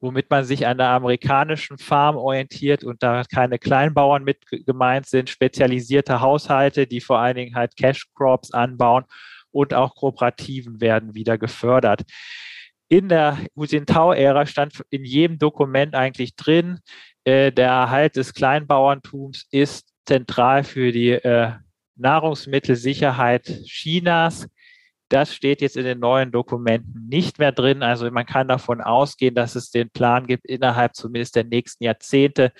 womit man sich an der amerikanischen Farm orientiert und da keine Kleinbauern mit gemeint sind, spezialisierte Haushalte, die vor allen Dingen halt Cash Crops anbauen und auch Kooperativen werden wieder gefördert in der Hu-Jintao-Ära stand in jedem Dokument eigentlich drin, äh, der Erhalt des Kleinbauerntums ist zentral für die äh, Nahrungsmittelsicherheit Chinas. Das steht jetzt in den neuen Dokumenten nicht mehr drin. Also man kann davon ausgehen, dass es den Plan gibt, innerhalb zumindest der nächsten Jahrzehnte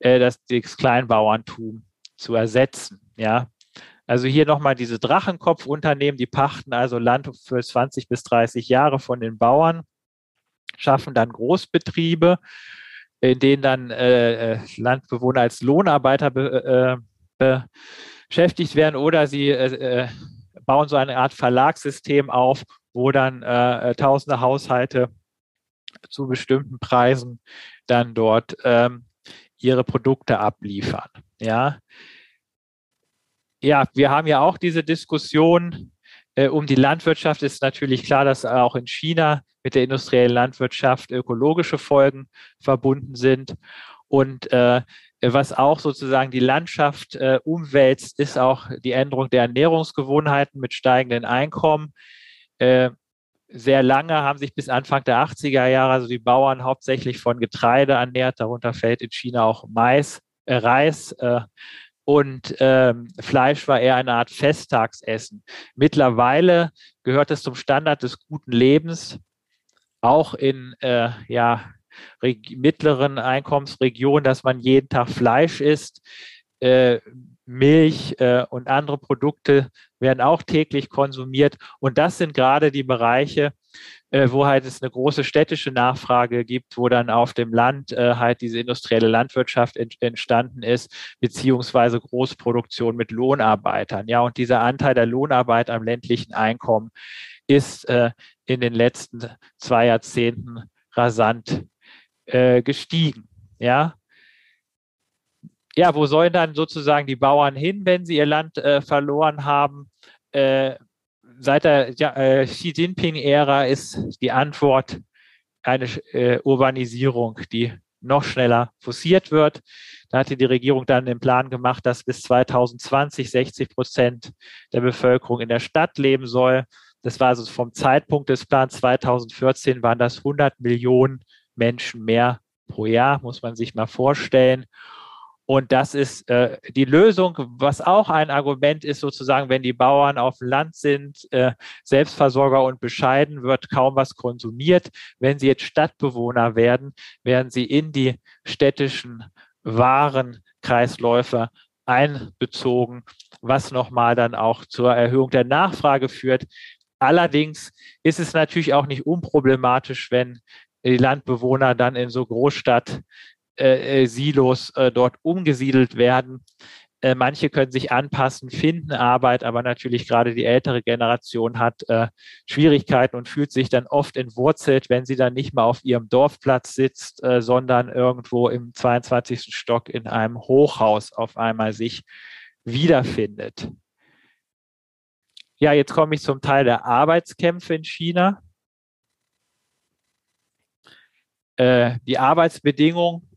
äh, das, das Kleinbauerntum zu ersetzen. Ja, also hier nochmal diese Drachenkopfunternehmen, die pachten also Land für 20 bis 30 Jahre von den Bauern, schaffen dann Großbetriebe, in denen dann äh, äh Landbewohner als Lohnarbeiter be, äh, beschäftigt werden oder sie äh, äh, bauen so eine Art Verlagssystem auf, wo dann äh, tausende Haushalte zu bestimmten Preisen dann dort ähm, ihre Produkte abliefern. Ja, ja, wir haben ja auch diese Diskussion äh, um die Landwirtschaft. Ist natürlich klar, dass auch in China mit der industriellen Landwirtschaft ökologische Folgen verbunden sind. Und äh, was auch sozusagen die Landschaft äh, umwälzt, ist auch die Änderung der Ernährungsgewohnheiten mit steigenden Einkommen. Äh, sehr lange haben sich bis Anfang der 80er Jahre also die Bauern hauptsächlich von Getreide ernährt. Darunter fällt in China auch Mais, äh, Reis. Und ähm, Fleisch war eher eine Art Festtagsessen. Mittlerweile gehört es zum Standard des guten Lebens, auch in äh, ja, mittleren Einkommensregionen, dass man jeden Tag Fleisch isst. Äh, Milch äh, und andere Produkte werden auch täglich konsumiert. Und das sind gerade die Bereiche, wo halt es eine große städtische Nachfrage gibt, wo dann auf dem Land äh, halt diese industrielle Landwirtschaft ent entstanden ist, beziehungsweise Großproduktion mit Lohnarbeitern. Ja, und dieser Anteil der Lohnarbeit am ländlichen Einkommen ist äh, in den letzten zwei Jahrzehnten rasant äh, gestiegen. Ja, ja, wo sollen dann sozusagen die Bauern hin, wenn sie ihr Land äh, verloren haben? Äh, seit der ja, äh, Xi Jinping-Ära ist die Antwort eine äh, Urbanisierung, die noch schneller forciert wird. Da hatte die Regierung dann den Plan gemacht, dass bis 2020 60 Prozent der Bevölkerung in der Stadt leben soll. Das war also vom Zeitpunkt des Plans 2014 waren das 100 Millionen Menschen mehr pro Jahr, muss man sich mal vorstellen. Und das ist äh, die Lösung, was auch ein Argument ist, sozusagen, wenn die Bauern auf dem Land sind, äh, Selbstversorger und bescheiden, wird kaum was konsumiert. Wenn sie jetzt Stadtbewohner werden, werden sie in die städtischen Warenkreisläufe einbezogen, was nochmal dann auch zur Erhöhung der Nachfrage führt. Allerdings ist es natürlich auch nicht unproblematisch, wenn die Landbewohner dann in so Großstadt äh, äh, Silos äh, dort umgesiedelt werden. Äh, manche können sich anpassen, finden Arbeit, aber natürlich gerade die ältere Generation hat äh, Schwierigkeiten und fühlt sich dann oft entwurzelt, wenn sie dann nicht mal auf ihrem Dorfplatz sitzt, äh, sondern irgendwo im 22. Stock in einem Hochhaus auf einmal sich wiederfindet. Ja, jetzt komme ich zum Teil der Arbeitskämpfe in China. die Arbeitsbedingungen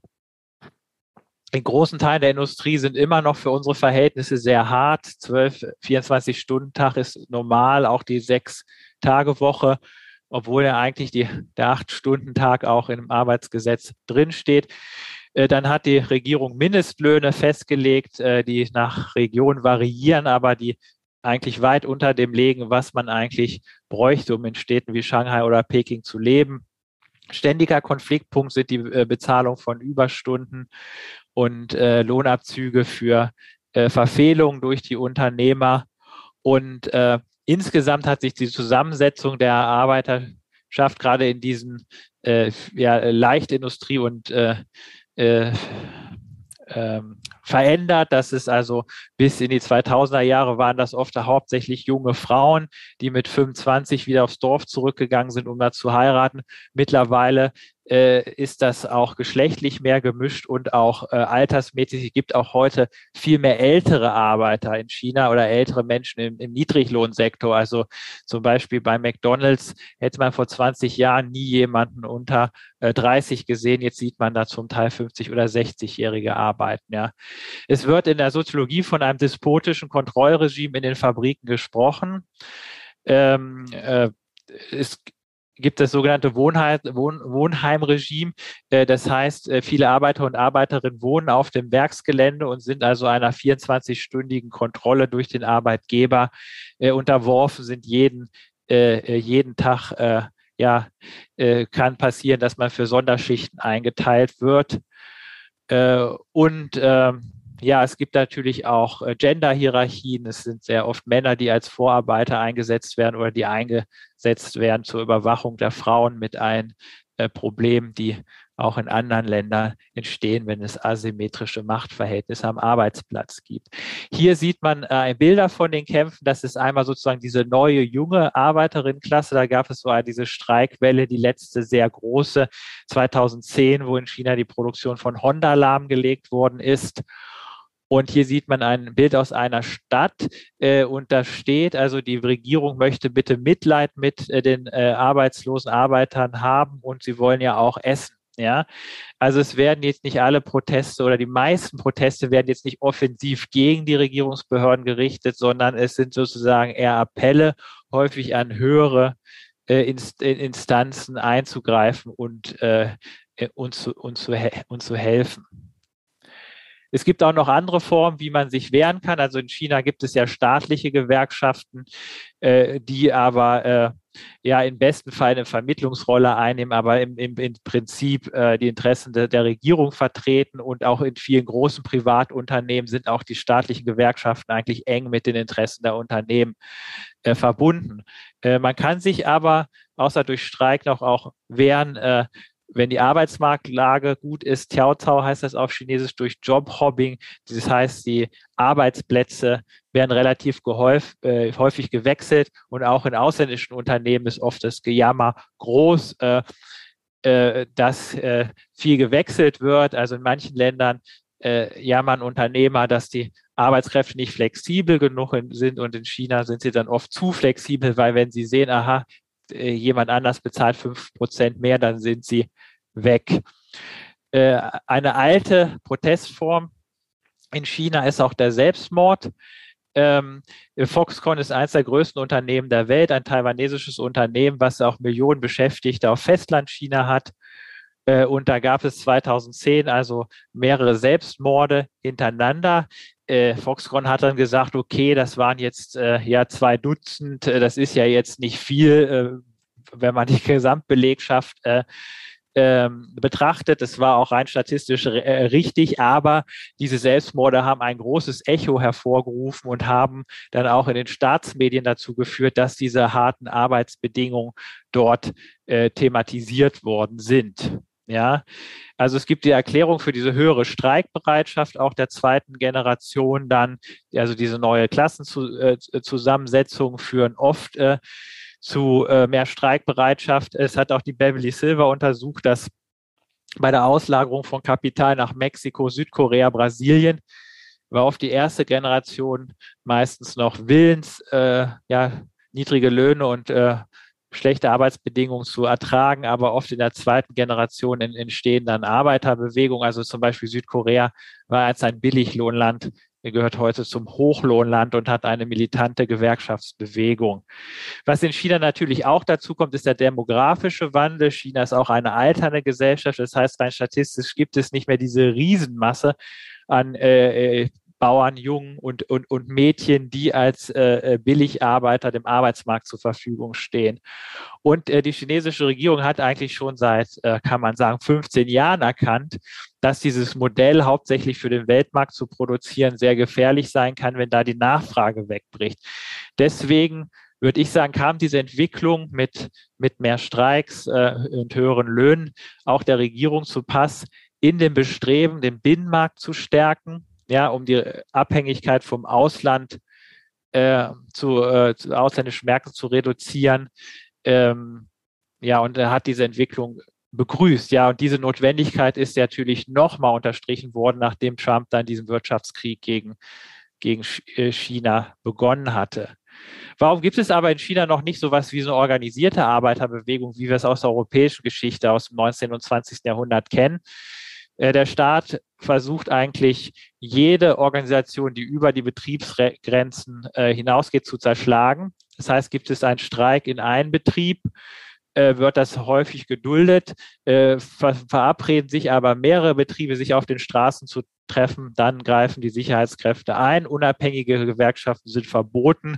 in großen Teilen der Industrie sind immer noch für unsere Verhältnisse sehr hart. 12, 24 Stunden Tag ist normal, auch die sechs Tage Woche, obwohl ja eigentlich die, der acht Stunden Tag auch im Arbeitsgesetz drinsteht. Äh, dann hat die Regierung Mindestlöhne festgelegt, äh, die nach Region variieren, aber die eigentlich weit unter dem liegen, was man eigentlich bräuchte, um in Städten wie Shanghai oder Peking zu leben. Ständiger Konfliktpunkt sind die äh, Bezahlung von Überstunden und äh, Lohnabzüge für äh, Verfehlungen durch die Unternehmer. Und äh, insgesamt hat sich die Zusammensetzung der Arbeiterschaft gerade in diesen äh, ja, Leichtindustrie und äh, äh, ähm, verändert. Das ist also bis in die 2000er Jahre waren das oft hauptsächlich junge Frauen, die mit 25 wieder aufs Dorf zurückgegangen sind, um da zu heiraten. Mittlerweile äh, ist das auch geschlechtlich mehr gemischt und auch äh, altersmäßig. Es gibt auch heute viel mehr ältere Arbeiter in China oder ältere Menschen im, im Niedriglohnsektor. Also zum Beispiel bei McDonald's hätte man vor 20 Jahren nie jemanden unter äh, 30 gesehen. Jetzt sieht man da zum Teil 50 oder 60-jährige arbeiten. Ja. Es wird in der Soziologie von einem despotischen Kontrollregime in den Fabriken gesprochen. Ähm, äh, es gibt das sogenannte Wohnheim, Wohn, Wohnheimregime. Äh, das heißt, äh, viele Arbeiter und Arbeiterinnen wohnen auf dem Werksgelände und sind also einer 24-stündigen Kontrolle durch den Arbeitgeber äh, unterworfen, sind jeden, jeden Tag, ja, kann passieren, dass man für Sonderschichten eingeteilt wird. Und ähm, ja, es gibt natürlich auch äh, Gender-Hierarchien. Es sind sehr oft Männer, die als Vorarbeiter eingesetzt werden oder die eingesetzt werden zur Überwachung der Frauen mit ein äh, Problem, die auch in anderen Ländern entstehen, wenn es asymmetrische Machtverhältnisse am Arbeitsplatz gibt. Hier sieht man äh, Bilder von den Kämpfen. Das ist einmal sozusagen diese neue junge Arbeiterinnenklasse. Da gab es so diese Streikwelle, die letzte sehr große 2010, wo in China die Produktion von Honda lahmgelegt worden ist. Und hier sieht man ein Bild aus einer Stadt äh, und da steht, also die Regierung möchte bitte Mitleid mit äh, den äh, arbeitslosen Arbeitern haben und sie wollen ja auch essen. Ja, also es werden jetzt nicht alle Proteste oder die meisten Proteste werden jetzt nicht offensiv gegen die Regierungsbehörden gerichtet, sondern es sind sozusagen eher Appelle, häufig an höhere äh, Instanzen einzugreifen und äh, uns, zu, uns, zu, uns zu helfen. Es gibt auch noch andere Formen, wie man sich wehren kann. Also in China gibt es ja staatliche Gewerkschaften, äh, die aber äh, ja im besten Fall eine Vermittlungsrolle einnehmen, aber im, im, im Prinzip äh, die Interessen de, der Regierung vertreten und auch in vielen großen Privatunternehmen sind auch die staatlichen Gewerkschaften eigentlich eng mit den Interessen der Unternehmen äh, verbunden. Äh, man kann sich aber außer durch Streik noch auch wehren, äh, wenn die Arbeitsmarktlage gut ist, Tiao Tao heißt das auf Chinesisch durch Jobhobbing. Das heißt, die Arbeitsplätze werden relativ gehäuf, äh, häufig gewechselt und auch in ausländischen Unternehmen ist oft das Gejammer groß, äh, äh, dass äh, viel gewechselt wird. Also in manchen Ländern äh, jammern Unternehmer, dass die Arbeitskräfte nicht flexibel genug sind und in China sind sie dann oft zu flexibel, weil wenn sie sehen, aha, jemand anders bezahlt fünf Prozent mehr, dann sind sie weg. Äh, eine alte Protestform in China ist auch der Selbstmord. Ähm, Foxconn ist eines der größten Unternehmen der Welt, ein taiwanesisches Unternehmen, was auch Millionen Beschäftigte auf Festlandchina hat. Äh, und da gab es 2010 also mehrere Selbstmorde hintereinander äh, Foxconn hat dann gesagt, okay, das waren jetzt äh, ja zwei Dutzend, äh, das ist ja jetzt nicht viel, äh, wenn man die Gesamtbelegschaft äh, ähm, betrachtet. Das war auch rein statistisch äh, richtig, aber diese Selbstmorde haben ein großes Echo hervorgerufen und haben dann auch in den Staatsmedien dazu geführt, dass diese harten Arbeitsbedingungen dort thematisiert worden sind. Ja, also es gibt die Erklärung für diese höhere Streikbereitschaft auch der zweiten Generation dann, also diese neue Klassenzusammensetzung äh, führen oft äh, zu äh, mehr Streikbereitschaft. Es hat auch die Beverly Silver untersucht, dass bei der Auslagerung von Kapital nach Mexiko, Südkorea, Brasilien war oft die erste Generation meistens noch willens, äh, ja, niedrige Löhne und äh, schlechte Arbeitsbedingungen zu ertragen, aber oft in der zweiten Generation entstehen dann Arbeiterbewegungen. Also zum Beispiel Südkorea war als ein Billiglohnland, gehört heute zum Hochlohnland und hat eine militante Gewerkschaftsbewegung. Was in China natürlich auch dazu kommt, ist der demografische Wandel. China ist auch eine alternde Gesellschaft. Das heißt, rein statistisch gibt es nicht mehr diese Riesenmasse an äh, äh Bauern, Jungen und, und, und Mädchen, die als äh, äh, Billigarbeiter dem Arbeitsmarkt zur Verfügung stehen. Und äh, die chinesische Regierung hat eigentlich schon seit, äh, kann man sagen, 15 Jahren erkannt, dass dieses Modell hauptsächlich für den Weltmarkt zu produzieren sehr gefährlich sein kann, wenn da die Nachfrage wegbricht. Deswegen würde ich sagen, kam diese Entwicklung mit, mit mehr Streiks äh, und höheren Löhnen auch der Regierung zu Pass, in dem Bestreben, den Binnenmarkt zu stärken, ja, um die Abhängigkeit vom Ausland äh, zu, äh, zu ausländischen Märkten zu reduzieren. Ähm, ja, und er hat diese Entwicklung begrüßt. Ja, und diese Notwendigkeit ist natürlich nochmal unterstrichen worden, nachdem Trump dann diesen Wirtschaftskrieg gegen, gegen äh, China begonnen hatte. Warum gibt es aber in China noch nicht so etwas wie so eine organisierte Arbeiterbewegung, wie wir es aus der europäischen Geschichte aus dem 19. und 20. Jahrhundert kennen? Äh, der Staat versucht eigentlich jede Organisation, die über die Betriebsgrenzen äh, hinausgeht, zu zerschlagen. Das heißt, gibt es einen Streik in einem Betrieb, äh, wird das häufig geduldet, verabreden sich aber mehrere Betriebe, sich auf den Straßen zu treffen, dann greifen die Sicherheitskräfte ein. Unabhängige Gewerkschaften sind verboten.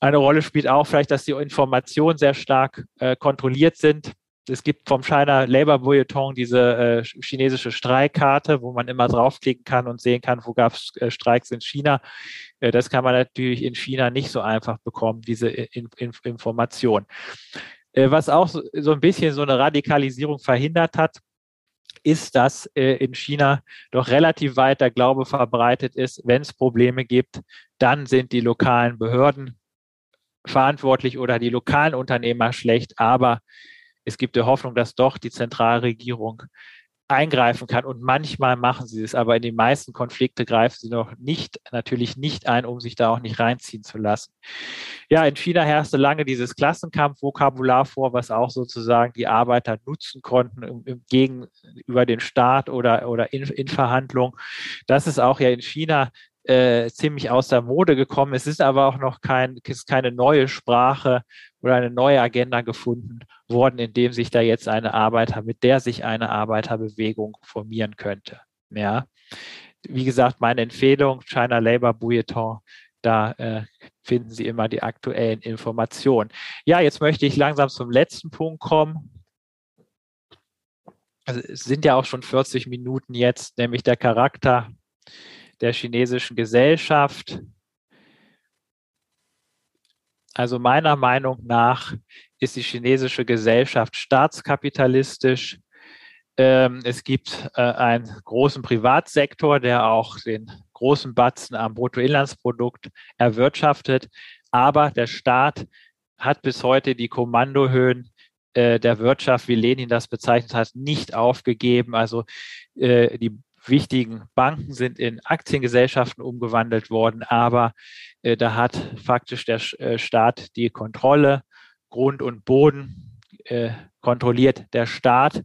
Eine Rolle spielt auch vielleicht, dass die Informationen sehr stark kontrolliert sind es gibt vom China Labor Bulletin diese äh, chinesische Streikkarte, wo man immer draufklicken kann und sehen kann, wo gab es äh, Streiks in China. Äh, das kann man natürlich in China nicht so einfach bekommen, diese in, in, Information. Äh, was auch so, so, ein bisschen so eine Radikalisierung verhindert hat, ist, dass äh, in China doch relativ weit der Glaube verbreitet ist, wenn es Probleme gibt, dann sind die lokalen Behörden verantwortlich oder die lokalen Unternehmer schlecht, aber es gibt die Hoffnung, dass doch die Zentralregierung eingreifen kann. Und manchmal machen sie es, aber in den meisten Konflikte greifen sie noch nicht, natürlich nicht ein, um sich da auch nicht reinziehen zu lassen. Ja, in China herrschte lange dieses Klassenkampfvokabular vor, was auch sozusagen die Arbeiter nutzen konnten im, im gegenüber den Staat oder, oder in, in Verhandlungen. Das ist auch ja in China äh, ziemlich aus der Mode gekommen. Es ist aber auch noch kein, ist keine neue Sprache oder eine neue Agenda gefunden worden, in dem sich da jetzt eine Arbeiter, mit der sich eine Arbeiterbewegung formieren könnte. Ja. Wie gesagt, meine Empfehlung, China Labour Bulletin, Da äh, finden Sie immer die aktuellen Informationen. Ja, jetzt möchte ich langsam zum letzten Punkt kommen. Also es sind ja auch schon 40 Minuten jetzt, nämlich der Charakter der chinesischen Gesellschaft. Also meiner Meinung nach ist die chinesische Gesellschaft staatskapitalistisch. Ähm, es gibt äh, einen großen Privatsektor, der auch den großen Batzen am Bruttoinlandsprodukt erwirtschaftet. Aber der Staat hat bis heute die Kommandohöhen äh, der Wirtschaft, wie Lenin das bezeichnet hat, nicht aufgegeben. Also äh, die wichtigen Banken sind in Aktiengesellschaften umgewandelt worden, aber äh, da hat faktisch der äh, Staat die Kontrolle. Grund und Boden äh, kontrolliert der Staat.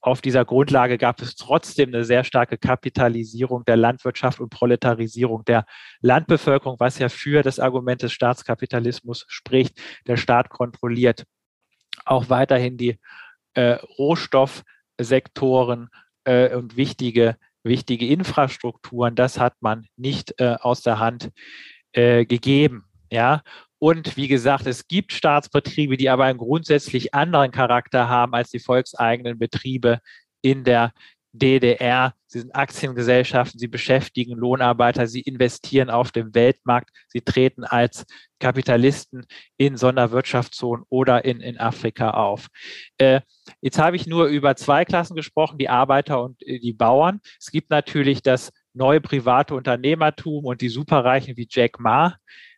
Auf dieser Grundlage gab es trotzdem eine sehr starke Kapitalisierung der Landwirtschaft und Proletarisierung der Landbevölkerung, was ja für das Argument des Staatskapitalismus spricht. Der Staat kontrolliert auch weiterhin die äh, Rohstoffsektoren äh, und wichtige, wichtige Infrastrukturen. Das hat man nicht äh, aus der Hand äh, gegeben. Ja, und wie gesagt, es gibt Staatsbetriebe, die aber einen grundsätzlich anderen Charakter haben als die volkseigenen Betriebe in der DDR. Sie sind Aktiengesellschaften, sie beschäftigen Lohnarbeiter, sie investieren auf dem Weltmarkt, sie treten als Kapitalisten in Sonderwirtschaftszonen oder in, in Afrika auf. Äh, jetzt habe ich nur über zwei Klassen gesprochen, die Arbeiter und äh, die Bauern. Es gibt natürlich das neue private Unternehmertum und die Superreichen wie Jack Ma.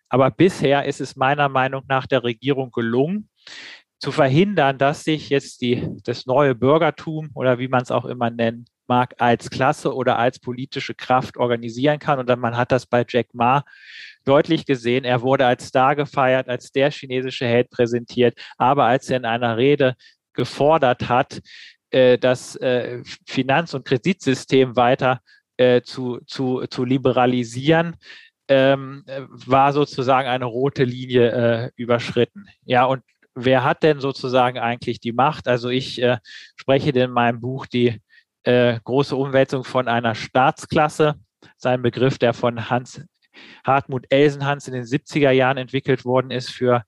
Aber bisher ist es meiner Meinung nach der Regierung gelungen, zu verhindern, dass sich jetzt die, das neue Bürgertum oder wie man es auch immer nennen mag, als Klasse oder als politische Kraft organisieren kann. Und dann, man hat das bei Jack Ma deutlich gesehen. Er wurde als Star gefeiert, als der chinesische Held präsentiert. Aber als er in einer Rede gefordert hat, äh, das äh, Finanz- und Kreditsystem weiter äh, zu, zu, zu liberalisieren, ähm, war sozusagen eine rote Linie äh, überschritten. Ja, und wer hat denn sozusagen eigentlich die Macht? Also ich äh, spreche in meinem Buch die äh, große Umwälzung von einer Staatsklasse. Sein Begriff, der von Hans Hartmut Elsenhans in den 70er Jahren entwickelt worden ist für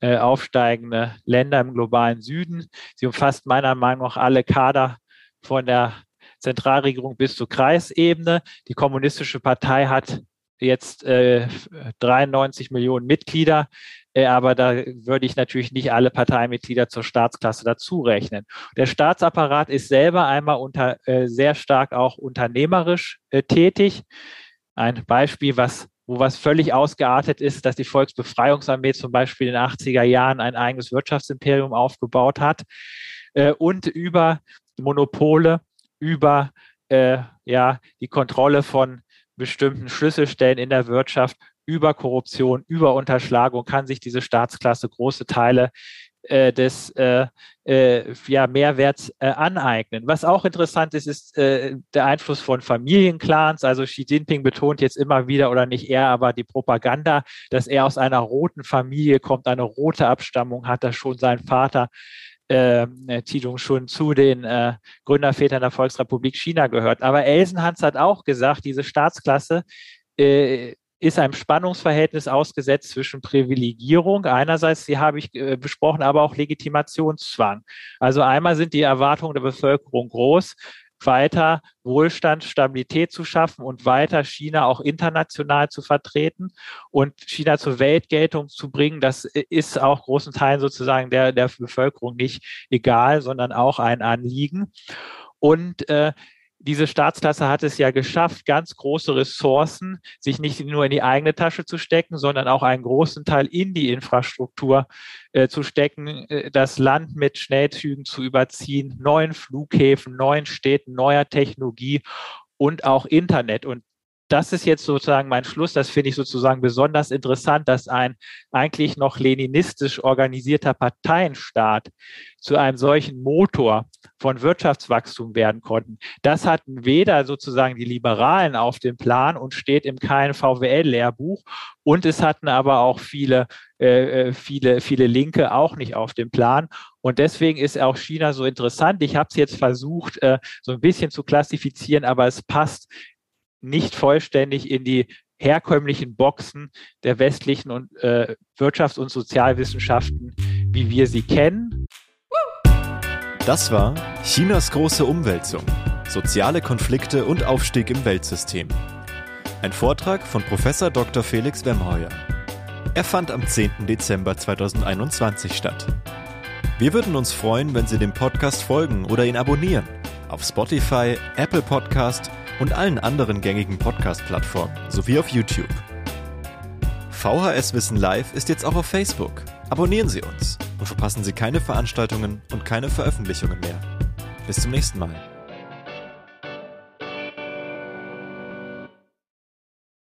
äh, aufsteigende Länder im globalen Süden. Sie umfasst meiner Meinung nach alle Kader von der Zentralregierung bis zur Kreisebene. Die Kommunistische Partei hat jetzt äh, 93 Millionen Mitglieder, äh, aber da würde ich natürlich nicht alle Parteimitglieder zur Staatsklasse dazu rechnen. Der Staatsapparat ist selber einmal unter, äh, sehr stark auch unternehmerisch äh, tätig. Ein Beispiel, was wo was völlig ausgeartet ist, dass die Volksbefreiungsarmee zum Beispiel in den 80er Jahren ein eigenes Wirtschaftsimperium aufgebaut hat äh, und über Monopole, über äh, ja, die Kontrolle von bestimmten Schlüsselstellen in der Wirtschaft über Korruption, über Unterschlagung kann sich diese Staatsklasse große Teile äh, des äh, äh, ja, Mehrwerts äh, aneignen. Was auch interessant ist, ist äh, der Einfluss von Familienclans. Also Xi Jinping betont jetzt immer wieder, oder nicht er, aber die Propaganda, dass er aus einer roten Familie kommt, eine rote Abstammung hat, dass schon sein Vater äh, Tidung schon zu den äh, Gründervätern der Volksrepublik China gehört. Aber Elsenhans hat auch gesagt, diese Staatsklasse äh, ist einem Spannungsverhältnis ausgesetzt zwischen Privilegierung, einerseits, die habe ich äh, besprochen, aber auch Legitimationszwang. Also einmal sind die Erwartungen der Bevölkerung groß, weiter Wohlstand, Stabilität zu schaffen und weiter China auch international zu vertreten und China zur Weltgeltung zu bringen. Das ist auch großen Teilen sozusagen der, der Bevölkerung nicht egal, sondern auch ein Anliegen. Und äh, diese Staatsklasse hat es ja geschafft, ganz große Ressourcen sich nicht nur in die eigene Tasche zu stecken, sondern auch einen großen Teil in die Infrastruktur äh, zu stecken, äh, das Land mit Schnellzügen zu überziehen, neuen Flughäfen, neuen Städten, neuer Technologie und auch Internet. Und das ist jetzt sozusagen mein Schluss. Das finde ich sozusagen besonders interessant, dass ein eigentlich noch leninistisch organisierter Parteienstaat zu einem solchen Motor von Wirtschaftswachstum werden konnten. Das hatten weder sozusagen die Liberalen auf dem Plan und steht im kein VWL-Lehrbuch. Und es hatten aber auch viele, äh, äh, viele, viele Linke auch nicht auf dem Plan. Und deswegen ist auch China so interessant. Ich habe es jetzt versucht, äh, so ein bisschen zu klassifizieren, aber es passt nicht vollständig in die herkömmlichen Boxen der westlichen und, äh, Wirtschafts- und Sozialwissenschaften, wie wir sie kennen. Das war Chinas große Umwälzung, soziale Konflikte und Aufstieg im Weltsystem. Ein Vortrag von Prof. Dr. Felix Wemheuer. Er fand am 10. Dezember 2021 statt. Wir würden uns freuen, wenn Sie dem Podcast folgen oder ihn abonnieren. Auf Spotify, Apple Podcast und allen anderen gängigen Podcast-Plattformen sowie auf YouTube. VHS Wissen Live ist jetzt auch auf Facebook. Abonnieren Sie uns und verpassen Sie keine Veranstaltungen und keine Veröffentlichungen mehr. Bis zum nächsten Mal.